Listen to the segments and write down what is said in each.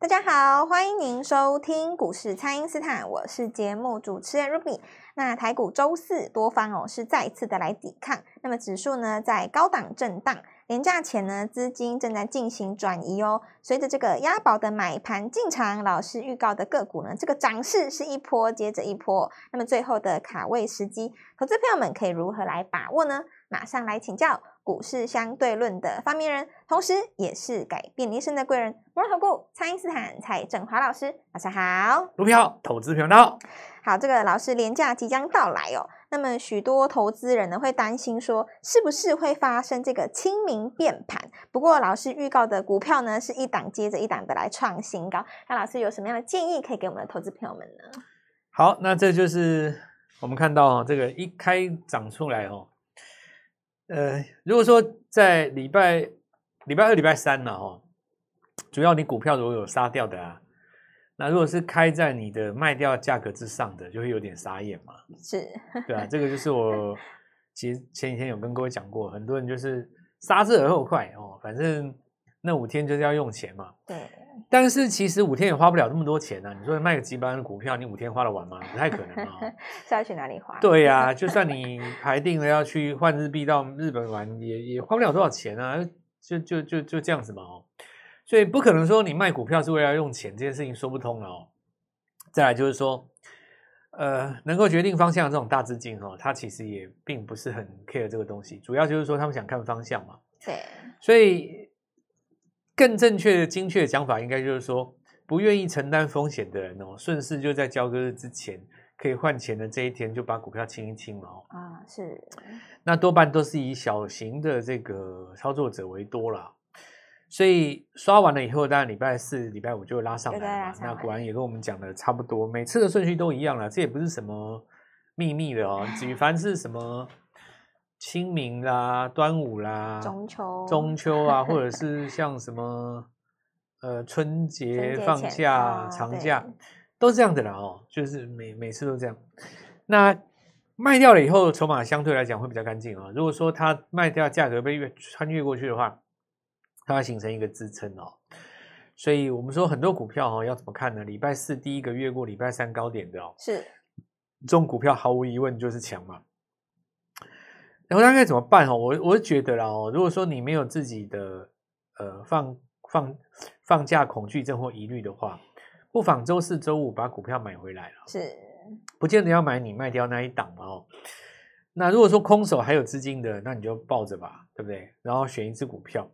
大家好，欢迎您收听股市蔡因斯坦，我是节目主持人 Ruby。那台股周四多方哦是再次的来抵抗，那么指数呢在高档震荡，廉价前呢资金正在进行转移哦。随着这个押宝的买盘进场，老师预告的个股呢，这个涨势是一波接着一波。那么最后的卡位时机，投资朋友们可以如何来把握呢？马上来请教。股市相对论的发明人，同时也是改变人生的贵人——摩尔投顾蔡因斯坦蔡振华老师，晚上好。股票投资频道，好，这个老师连假即将到来哦。那么许多投资人呢会担心说，是不是会发生这个清明变盘？不过老师预告的股票呢，是一档接着一档的来创新高。那老师有什么样的建议可以给我们的投资朋友们呢？好，那这就是我们看到这个一开涨出来哦。呃，如果说在礼拜礼拜二、礼拜三呢，哦，主要你股票如果有杀掉的啊，那如果是开在你的卖掉价格之上的，就会有点傻眼嘛。是，对啊，这个就是我 其实前几天有跟各位讲过，很多人就是杀之而后快哦，反正那五天就是要用钱嘛。对。但是其实五天也花不了那么多钱呢、啊。你说卖个几百万的股票，你五天花得完吗？不太可能啊。是要去哪里花？对呀、啊，就算你排定了要去换日币到日本玩，也也花不了多少钱啊。就就就就这样子嘛哦。所以不可能说你卖股票是为了用钱，这件事情说不通了哦。再来就是说，呃，能够决定方向的这种大资金哦，它其实也并不是很 care 这个东西。主要就是说他们想看方向嘛。对。所以。更正确的、精确的讲法，应该就是说，不愿意承担风险的人哦，顺势就在交割日之前可以换钱的这一天，就把股票清一清嘛。啊，是。那多半都是以小型的这个操作者为多啦。所以刷完了以后，当然礼拜四、礼拜五就会拉上来嘛。那果然也跟我们讲的差不多，每次的顺序都一样了，这也不是什么秘密的哦。举凡是什么。清明啦，端午啦，中秋，中秋啊，或者是像什么呃春节放假、哦、长假，都是这样的啦哦，就是每每次都这样。那卖掉了以后，筹码相对来讲会比较干净啊。如果说它卖掉价格被越穿越过去的话，它会形成一个支撑哦。所以我们说很多股票哦，要怎么看呢？礼拜四第一个越过礼拜三高点的哦，是这种股票毫无疑问就是强嘛。然后大概怎么办哦？我我是觉得啦哦，如果说你没有自己的呃放放放假恐惧症或疑虑的话，不妨周四周五把股票买回来了。是，不见得要买你卖掉那一档嘛哦。那如果说空手还有资金的，那你就抱着吧，对不对？然后选一只股票。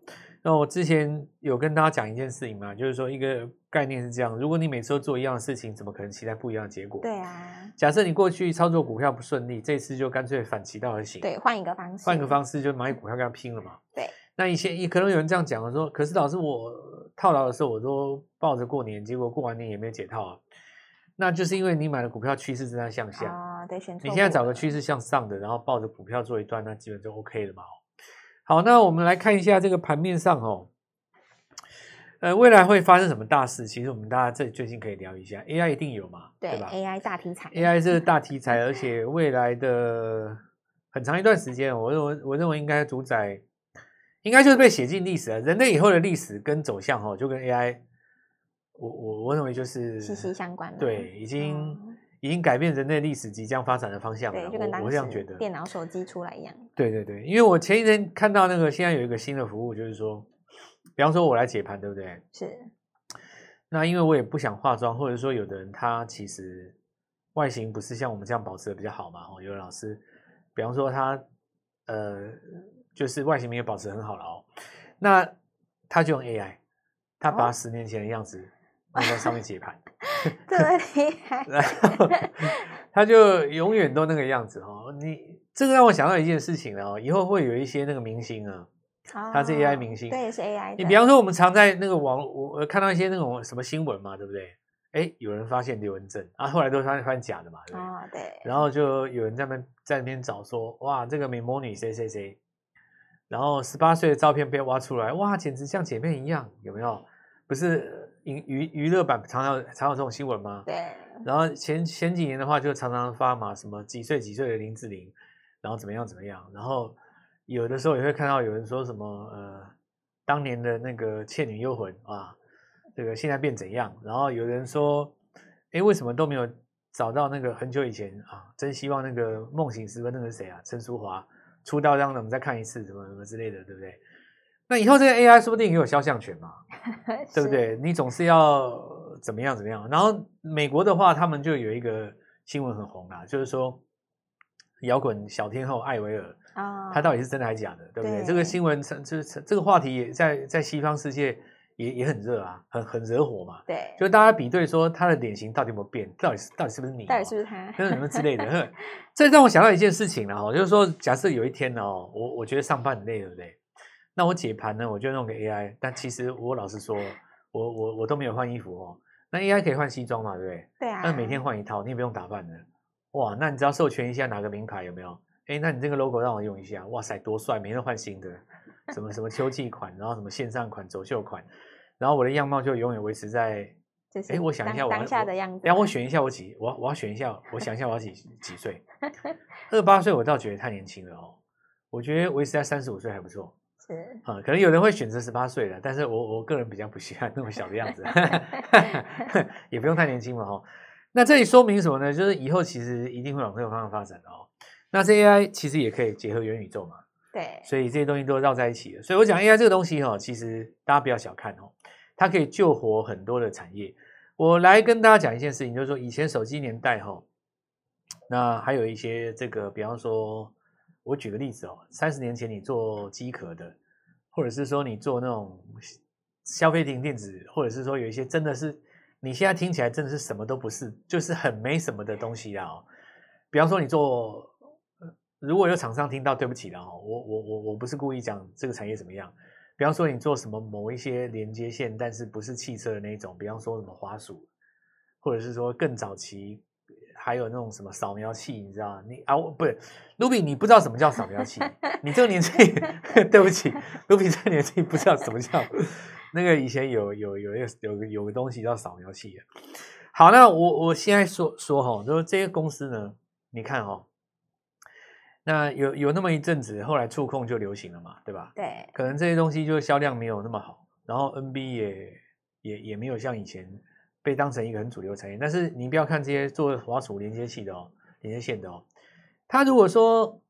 那我之前有跟大家讲一件事情嘛，就是说一个概念是这样：如果你每次都做一样的事情，怎么可能期待不一样的结果？对啊。假设你过去操作股票不顺利，这次就干脆反其道而行，对，换一个方式，换一个方式就买股票跟他拼了嘛。对。那以前也可能有人这样讲了说，可是老师我套牢的时候我都抱着过年，结果过完年也没有解套啊。那就是因为你买的股票趋势正在向下啊，对，选错。你现在找个趋势向上的，然后抱着股票做一段，那基本就 OK 了嘛。好，那我们来看一下这个盘面上哦。呃，未来会发生什么大事？其实我们大家这最近可以聊一下，AI 一定有嘛，对，对吧？AI 大题材，AI 是大题材，而且未来的很长一段时间，我认为我认为应该主宰，应该就是被写进历史了。人类以后的历史跟走向，哦，就跟 AI，我我我认为就是息息相关的。对，已经、嗯、已经改变人类历史即将发展的方向了。对，就跟当时我这样觉得，电脑、手机出来一样。对对对，因为我前一天看到那个现在有一个新的服务，就是说。比方说，我来解盘，对不对？是。那因为我也不想化妆，或者说有的人他其实外形不是像我们这样保持的比较好嘛。哦，有的老师，比方说他呃，就是外形没有保持很好了哦。那他就用 AI，他把十年前的样子放在上面解盘，这么厉害。然 后他就永远都那个样子哦。你这个让我想到一件事情哦，以后会有一些那个明星啊。他是 AI 明星，对，是 AI。你比方说，我们常在那个网，我看到一些那种什么新闻嘛，对不对？哎，有人发现刘文正啊，后来都发现发现假的嘛，对不对？哦，对。然后就有人在那在那边找说，哇，这个美魔女谁谁谁，然后十八岁的照片被挖出来，哇，简直像姐妹一样，有没有？不是娱娱娱乐版常常常有这种新闻吗？对。然后前前几年的话，就常常发嘛，什么几岁几岁的林志玲，然后怎么样怎么样，然后。有的时候也会看到有人说什么呃，当年的那个《倩女幽魂》啊，这个现在变怎样？然后有人说，哎，为什么都没有找到那个很久以前啊？真希望那个梦醒时分那个谁啊，陈淑华出道让我们再看一次，什么什么之类的，对不对？那以后这个 AI 说不定也有肖像权嘛，对不对？你总是要怎么样怎么样？然后美国的话，他们就有一个新闻很红啊，就是说摇滚小天后艾薇儿啊，她到底是真的还是假的，对不对？对这个新闻就是这个话题也在在西方世界也也很热啊，很很惹火嘛。对，就大家比对说她的脸型到底有没有变，到底是到底是不是你，到底是不是她，跟什么之类的。这让我想到一件事情了哈，就是说假设有一天哦，我我觉得上班很累，对不对？那我解盘呢，我就弄个 AI，但其实我老实说，我我我都没有换衣服哦。那 AI 可以换西装嘛，对不对？对啊。那每天换一套，你也不用打扮的。哇，那你只要授权一下哪个名牌有没有？哎，那你这个 logo 让我用一下，哇塞，多帅！每天都换新的，什么什么秋季款，然后什么线上款、走秀款，然后我的样貌就永远维持在，哎，我想一下我当下的样子。然后我选一下我几，我我要选一下，我想一下我要几几岁？二八岁我倒觉得太年轻了哦，我觉得维持在三十五岁还不错。是啊，可能有人会选择十八岁的，但是我我个人比较不喜欢那么小的样子，也不用太年轻嘛哈。那这里说明什么呢？就是以后其实一定会往这个方向发展的哦。那这 AI 其实也可以结合元宇宙嘛，对，所以这些东西都绕在一起的。所以我讲 AI 这个东西哈，其实大家不要小看哦，它可以救活很多的产业。我来跟大家讲一件事情，就是说以前手机年代哈，那还有一些这个，比方说。我举个例子哦，三十年前你做机壳的，或者是说你做那种消费品电子，或者是说有一些真的是你现在听起来真的是什么都不是，就是很没什么的东西啦哦。比方说你做，如果有厂商听到，对不起了哦，我我我我不是故意讲这个产业怎么样。比方说你做什么某一些连接线，但是不是汽车的那种，比方说什么滑鼠，或者是说更早期。还有那种什么扫描器，你知道吗？你啊，不是卢比，你不知道什么叫扫描器？你这个年纪，对不起，卢比这个年纪不知道什么叫那个。以前有有有一个有有个东西叫扫描器。好，那我我现在说说哈，就是这些公司呢，你看哈，那有有那么一阵子，后来触控就流行了嘛，对吧？对，可能这些东西就销量没有那么好，然后 NB 也也也没有像以前。被当成一个很主流产业，但是你不要看这些做滑鼠连接器的哦，连接线的哦，它如果说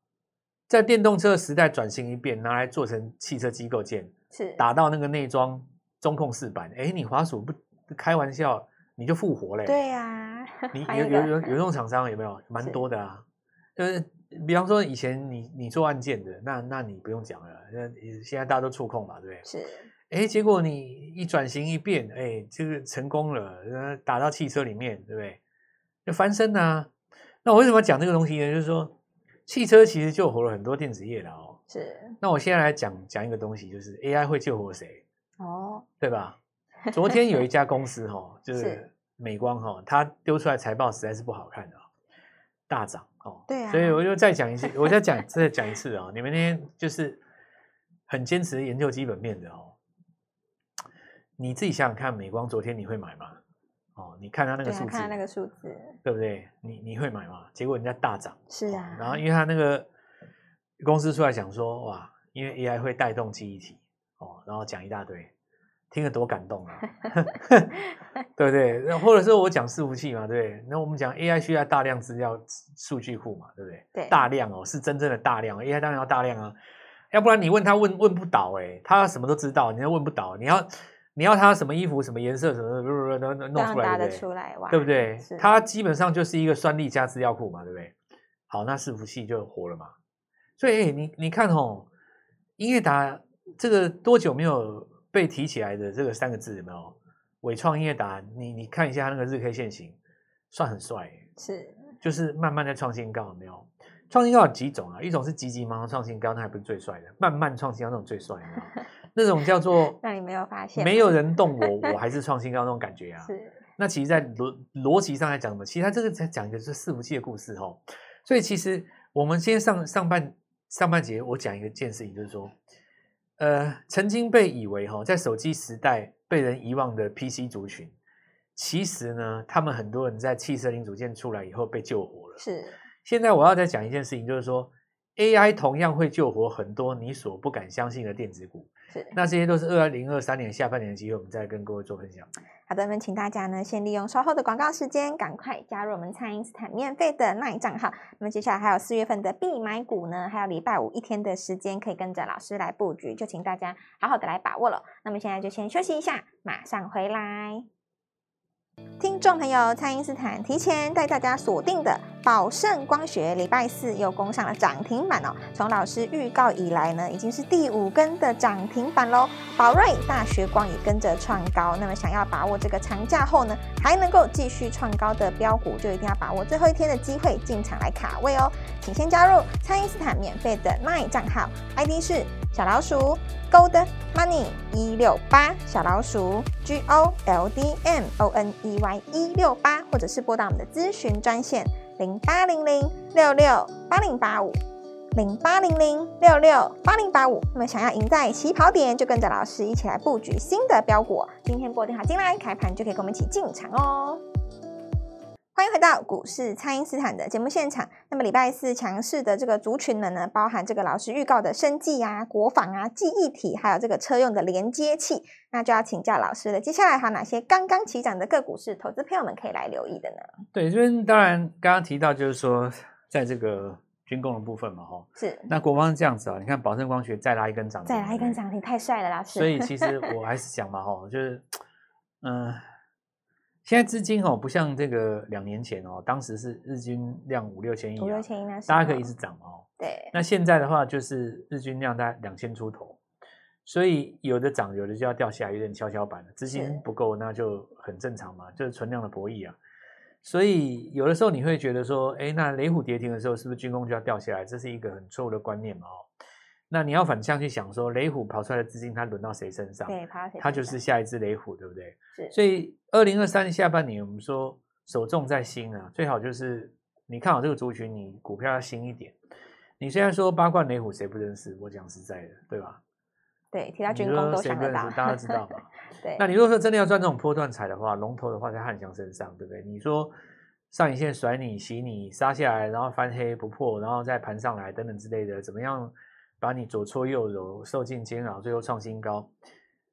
在电动车时代转型一变，拿来做成汽车机构件，是打到那个内装中控饰板，哎，你滑鼠不开玩笑，你就复活嘞。对呀、啊，你 有有有有这种厂商有没有？蛮多的啊，就是比方说以前你你做按键的，那那你不用讲了，那现在大家都触控嘛，对不对？是。哎，结果你一转型一变，哎，这个成功了，打到汽车里面，对不对？就翻身呐、啊。那我为什么要讲这个东西呢？就是说，汽车其实救活了很多电子业的哦。是。那我现在来讲讲一个东西，就是 AI 会救活谁？哦，对吧？昨天有一家公司哈、哦，就是美光哈、哦，它丢出来财报实在是不好看的，大涨哦。对啊。所以我就再讲一次，我再讲再讲一次啊、哦！你们那天就是很坚持研究基本面的哦。你自己想想看，美光昨天你会买吗？哦，你看它那个数字，看那个数字，对不对？你你会买吗？结果人家大涨，是啊。然后因为它那个公司出来讲说，哇，因为 AI 会带动记忆体，哦，然后讲一大堆，听得多感动啊，对不对？那或者说我讲伺服器嘛，对不对？那我们讲 AI 需要大量资料数据库嘛，对不对？对，大量哦，是真正的大量，AI 当然要大量啊，要不然你问他问问不倒哎，他什么都知道，你要问不倒，你要。你要它什么衣服、什么颜色、什么不不不弄出来，对不对？对不对？它基本上就是一个算力加资料库嘛，对不对？好，那伺服器就活了嘛。所以，你你看哦，音乐达这个多久没有被提起来的这个三个字有没有？伟创音乐达，你你看一下它那个日 K 线型，算很帅，是，就是慢慢在创新高，有没有？创新高有几种啊？一种是急急忙忙创新高，那还不是最帅的，慢慢创新高那种最帅，有？那种叫做 让你没有发现，没有人动我，我还是创新高那种感觉啊。是。那其实，在逻逻辑上来讲什么？其实它这个在讲的是伺服器的故事哦。所以，其实我们今天上上半上半节，我讲一个件事情，就是说，呃，曾经被以为哈，在手机时代被人遗忘的 PC 族群，其实呢，他们很多人在汽车零组件出来以后被救活了。是。现在我要再讲一件事情，就是说 AI 同样会救活很多你所不敢相信的电子股。是，那这些都是二零二三年下半年的机会，我们再跟各位做分享。好的，那么请大家呢，先利用稍后的广告时间，赶快加入我们蔡因斯坦免费的 LINE 账号。那么接下来还有四月份的必买股呢，还有礼拜五一天的时间，可以跟着老师来布局，就请大家好好的来把握了。那么现在就先休息一下，马上回来。听众朋友，蔡因斯坦提前带大家锁定的宝盛光学，礼拜四又攻上了涨停板哦。从老师预告以来呢，已经是第五根的涨停板喽。宝瑞、大学光也跟着创高。那么想要把握这个长假后呢，还能够继续创高的标股，就一定要把握最后一天的机会进场来卡位哦。请先加入蔡因斯坦免费的 LINE 账号，ID 是。小老鼠 Gold Money 一六八，小老鼠 G O L D M O N E Y 一六八，或者是拨打我们的咨询专线零八零零六六八零八五零八零零六六八零八五。那么想要赢在起跑点，就跟着老师一起来布局新的标股。今天拨电话进来，开盘就可以跟我们一起进场哦。欢迎回到股市，蔡因斯坦的节目现场。那么礼拜四强势的这个族群们呢，包含这个老师预告的生技啊、国防啊、记忆体，还有这个车用的连接器，那就要请教老师了。接下来还有哪些刚刚起涨的个股是投资朋友们可以来留意的呢？对，这边当然刚刚提到就是说，在这个军工的部分嘛，哈，是。那国防是这样子啊，你看宝盛光学再拉一根涨停，再拉一根涨停，太帅了，老师。所以其实我还是讲嘛，哈，就是嗯。现在资金哦，不像这个两年前哦，当时是日均量五六千亿，五六千亿那大家可以一直涨哦。对，那现在的话就是日均量大概两千出头，所以有的涨，有的就要掉下来，有点跷跷板了。资金不够，那就很正常嘛，就是存量的博弈啊。所以有的时候你会觉得说，哎，那雷虎跌停的时候，是不是军工就要掉下来？这是一个很错误的观念嘛，哦。那你要反向去想，说雷虎跑出来的资金，它轮到谁身上？对，跑谁？它就是下一只雷虎，对不对？是。所以二零二三下半年，我们说首重在新啊，最好就是你看好这个族群，你股票要新一点。你虽然说八冠雷虎谁不认识？我讲实在的，对吧？对，其他军工都想得到，大家知道嘛？对。那你如果说真的要赚这种波段彩的话，龙头的话在汉翔身上，对不对？你说上影线甩你、洗你、杀下来，然后翻黑不破，然后再盘上来等等之类的，怎么样？把你左搓右揉，受尽煎熬，最后创新高。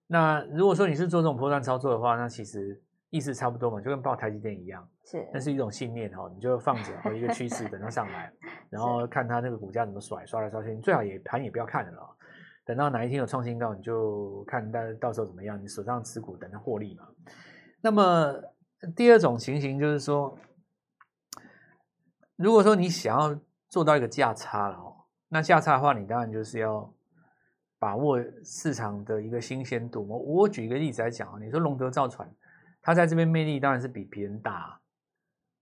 那如果说你是做这种波段操作的话，那其实意思差不多嘛，就跟抱台积电一样，是，那是一种信念哈，你就放着，和一个趋势等它上来，然后看它那个股价怎么甩，刷来刷去，你最好也盘也不要看了，哦等到哪一天有创新高，你就看到到时候怎么样，你手上持股等它获利嘛。那么第二种情形就是说，如果说你想要做到一个价差了。那价差的话，你当然就是要把握市场的一个新鲜度。我我举一个例子来讲啊，你说龙德造船，它在这边魅力当然是比别人大，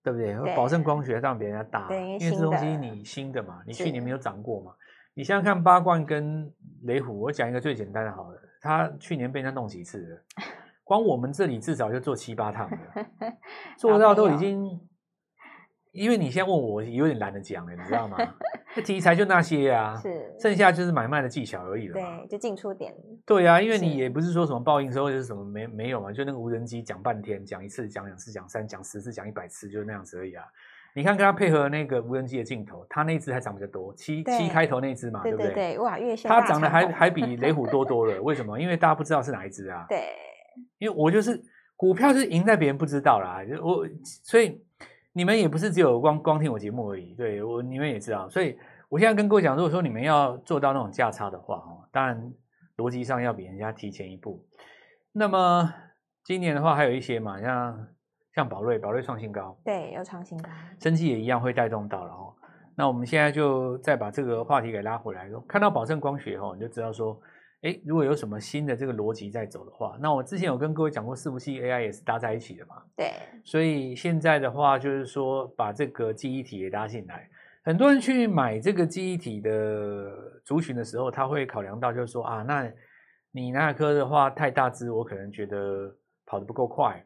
对不对？保证光学让别人家大，因为这东西你新的嘛，你去年没有涨过嘛。你想想看，八冠跟雷虎，我讲一个最简单的好了，它去年被人家弄几次了？光我们这里至少就做七八趟了，做到都已经。因为你现在问我，有点懒得讲了，你知道吗？这题材就那些啊，是，剩下就是买卖的技巧而已了。对，就进出点。对啊，因为你也不是说什么报应说或者是什么没没有嘛，就那个无人机讲半天，讲一次，讲两次，讲三，讲十次，讲一百次，就是那样子而已啊。你看跟他配合那个无人机的镜头，他那只还涨比较多，七七开头那只嘛，对不对？对哇，月线它涨得还还比雷虎多 多了。为什么？因为大家不知道是哪一只啊。对，因为我就是股票是赢在别人不知道啦，我所以。你们也不是只有光光听我节目而已，对我你们也知道，所以我现在跟各位讲，如果说你们要做到那种价差的话，哦，当然逻辑上要比人家提前一步。那么今年的话，还有一些嘛，像像宝瑞，宝瑞创新高，对，要创新高，生技也一样会带动到了哦。那我们现在就再把这个话题给拉回来，看到宝盛光学哦，你就知道说。诶，如果有什么新的这个逻辑在走的话，那我之前有跟各位讲过，伺服器 AI 也是搭在一起的嘛。对，所以现在的话就是说，把这个记忆体也搭进来。很多人去买这个记忆体的族群的时候，他会考量到就是说啊，那你那颗的话太大只，我可能觉得跑得不够快。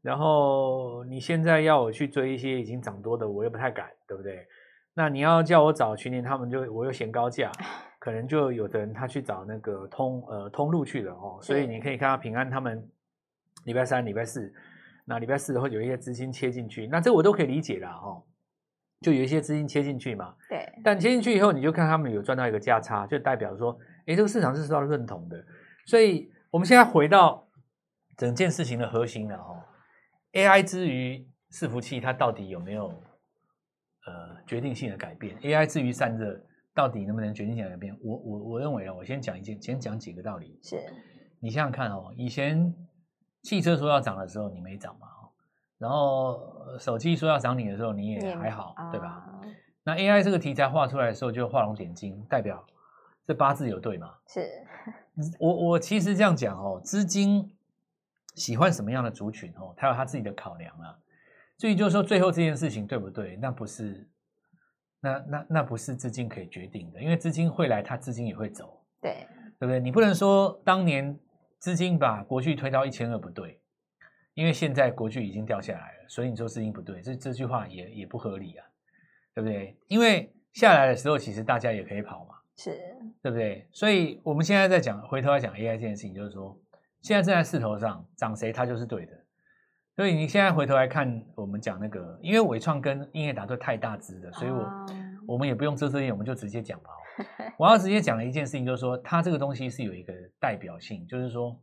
然后你现在要我去追一些已经涨多的，我又不太敢，对不对？那你要叫我找群联，他们就我又嫌高价。可能就有的人他去找那个通呃通路去了哦，所以你可以看到平安他们礼拜三、礼拜四，那礼拜四会有一些资金切进去，那这我都可以理解啦哦。就有一些资金切进去嘛。对。但切进去以后，你就看他们有赚到一个价差，就代表说，哎，这个市场是受到认同的。所以我们现在回到整件事情的核心了哦。AI 之于伺服器，它到底有没有呃决定性的改变？AI 之于散热，到底能不能决定性的改变？我我我认为啊，我先讲一件，先讲几个道理。是。你想想看哦，以前汽车说要涨的时候，你没涨嘛？然后手机说要涨你的时候，你也还好，对吧？那 AI 这个题材画出来的时候，就画龙点睛，代表这八字有对吗？是。我我其实这样讲哦，资金喜欢什么样的族群哦，他有他自己的考量啊。所以就是说，最后这件事情对不对？那不是，那那那不是资金可以决定的，因为资金会来，它资金也会走，对，对不对？你不能说当年资金把国巨推到一千二不对。因为现在国巨已经掉下来了，所以你说资金不对，这这句话也也不合理啊，对不对？因为下来的时候，其实大家也可以跑嘛，是，对不对？所以我们现在在讲，回头来讲 AI 这件事情，就是说，现在正在势头上，涨谁它就是对的。所以你现在回头来看，我们讲那个，因为伟创跟英业达都太大只了，所以我、哦、我们也不用遮遮掩，我们就直接讲吧。我要直接讲的一件事情，就是说，它这个东西是有一个代表性，就是说。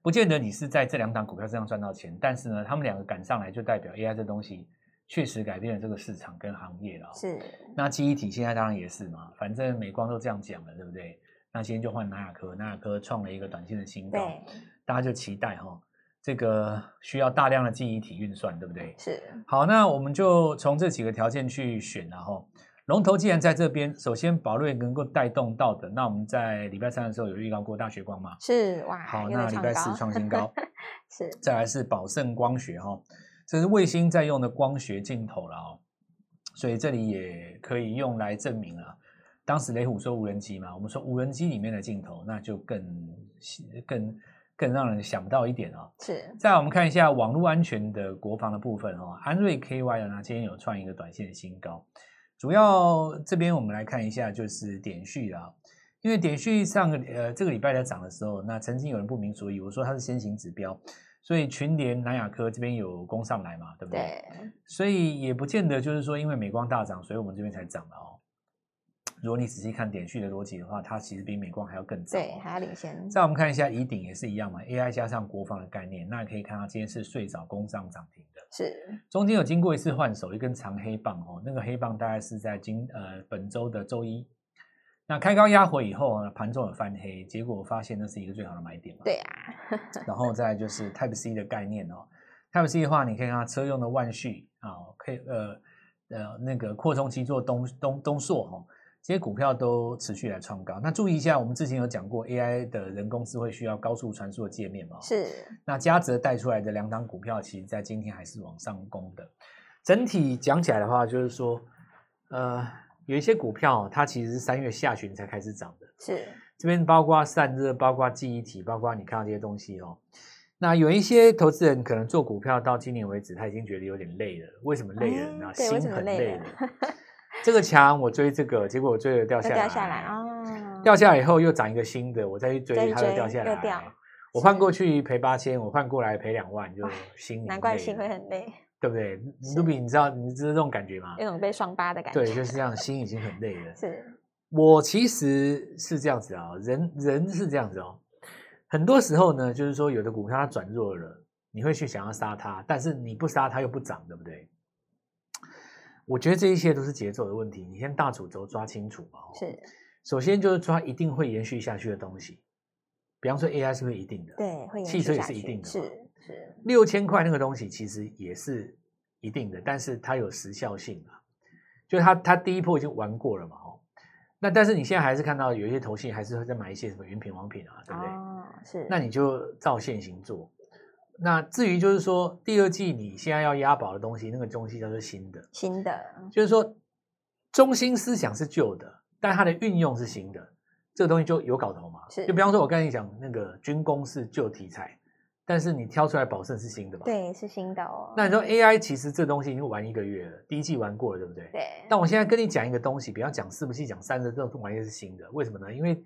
不见得你是在这两档股票身上赚到钱，但是呢，他们两个赶上来就代表 AI 这东西确实改变了这个市场跟行业了。是，那记忆体现在当然也是嘛，反正美光都这样讲了，对不对？那今天就换南亚科，南亚科创了一个短线的新高，大家就期待哈，这个需要大量的记忆体运算，对不对？是。好，那我们就从这几个条件去选，然后。龙头既然在这边，首先宝瑞能够带动到的，那我们在礼拜三的时候有预告过大学光嘛？是哇。好，那礼拜四创新高，是。再来是宝盛光学哈，这是卫星在用的光学镜头了哦，所以这里也可以用来证明啊。当时雷虎说无人机嘛，我们说无人机里面的镜头，那就更更更让人想不到一点哦。是。再来我们看一下网络安全的国防的部分哦，安瑞 KY 呢，今天有创一个短线的新高。主要这边我们来看一下，就是点序啊，因为点序上个呃这个礼拜在涨的时候，那曾经有人不明所以，我说它是先行指标，所以群联南亚科这边有攻上来嘛，对不对？对。所以也不见得就是说因为美光大涨，所以我们这边才涨的哦。如果你仔细看点序的逻辑的话，它其实比美光还要更早，对，还要领先。再我们看一下乙鼎也是一样嘛，AI 加上国防的概念，那可以看到今天是睡早攻上涨停的，是中间有经过一次换手，一根长黑棒哦，那个黑棒大概是在今呃本周的周一，那开高压回以后呢，盘中有翻黑，结果我发现那是一个最好的买点嘛，对啊，然后再就是 Type C 的概念哦，Type C 的话，你可以看到车用的万旭啊，可以呃呃那个扩充器做东东东硕哈。这些股票都持续来创高。那注意一下，我们之前有讲过，AI 的人工智慧需要高速传输的界面嘛？是。那嘉泽带出来的两档股票，其实在今天还是往上攻的。整体讲起来的话，就是说，呃，有一些股票它其实是三月下旬才开始涨的。是。这边包括散热，包括记忆体，包括你看到这些东西哦。那有一些投资人可能做股票到今年为止，他已经觉得有点累了。为什么累了？呢、嗯、心很累了。这个墙我追这个，结果我追了掉下来，掉下来哦，掉下来以后又长一个新的，我再去追，追它又掉下来，掉我换过去赔八千，我换过来赔两万，就心难怪心会很累，对不对？Ruby，你知道你知道这种感觉吗？有种被双八的感觉，对，就是这样，心已经很累了。是，我其实是这样子啊，人人是这样子哦，很多时候呢，就是说有的股票它转弱了，你会去想要杀它，但是你不杀它又不涨，对不对？我觉得这一切都是节奏的问题，你先大主轴抓清楚嘛。是，首先就是抓一定会延续下去的东西，比方说 AI 是不是一定的？对。汽车也是一定的。是是。六千块那个东西其实也是一定的，但是它有时效性啊，就是它它第一波已经玩过了嘛，哦，那但是你现在还是看到有一些投信还是会再买一些什么云品、王品啊，对不对？哦，是。那你就照现行做。那至于就是说，第二季你现在要押宝的东西，那个东西叫做新的，新的，就是说中心思想是旧的，但它的运用是新的，这个东西就有搞头嘛。是，就比方说，我刚才讲那个军工是旧题材，但是你挑出来宝盛是新的嘛？对，是新的哦。那你说 AI 其实这东西已经玩一个月了，第一季玩过了，对不对？对。但我现在跟你讲一个东西，比方讲伺服器，讲三的，这种玩意是新的，为什么呢？因为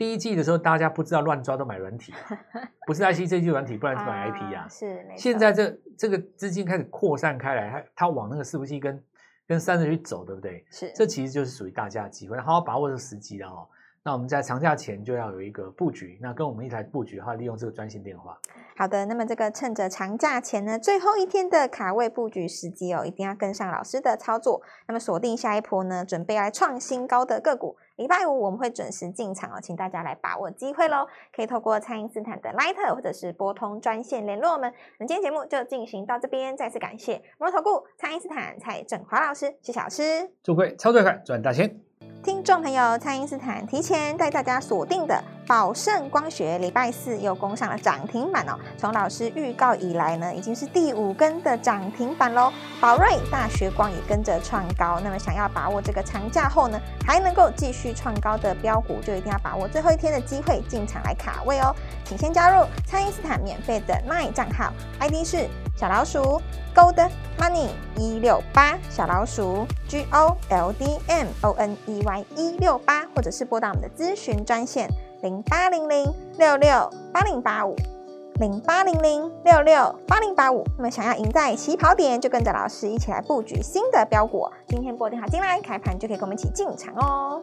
第一季的时候，大家不知道乱抓都买软体，不是 IC 这一季软体，不然就买 IP 啊。是，现在这这个资金开始扩散开来，它它往那个伺服器跟跟三十去走，对不对？是，这其实就是属于大家的机会，好好把握这个时机的哦。那我们在长假前就要有一个布局，那跟我们一起来布局的话，利用这个专线电话。好的，那么这个趁着长假前呢，最后一天的卡位布局时机哦，一定要跟上老师的操作。那么锁定下一波呢，准备来创新高的个股。礼拜五我们会准时进场哦，请大家来把握机会喽。可以透过蔡因斯坦的 Line 或者是拨通专线联络我们。那今天节目就进行到这边，再次感谢摩投顾蔡因斯坦蔡振华老师，谢谢老师。祝各位操作快，赚大钱。听众朋友，蔡因斯坦提前带大家锁定的宝盛光学，礼拜四又攻上了涨停板哦。从老师预告以来呢，已经是第五根的涨停板喽。宝瑞、大学光也跟着创高。那么，想要把握这个长假后呢，还能够继续创高的标股，就一定要把握最后一天的机会进场来卡位哦。请先加入蔡因斯坦免费的 LINE 账号，ID 是小老鼠 Gold Money 一六八，小老鼠 G O L D M O N E Y 一六八，或者是拨打我们的咨询专线零八零零六六八零八五零八零零六六八零八五。那么想要赢在起跑点，就跟着老师一起来布局新的标股。今天拨电话进来，开盘就可以跟我们一起进场哦。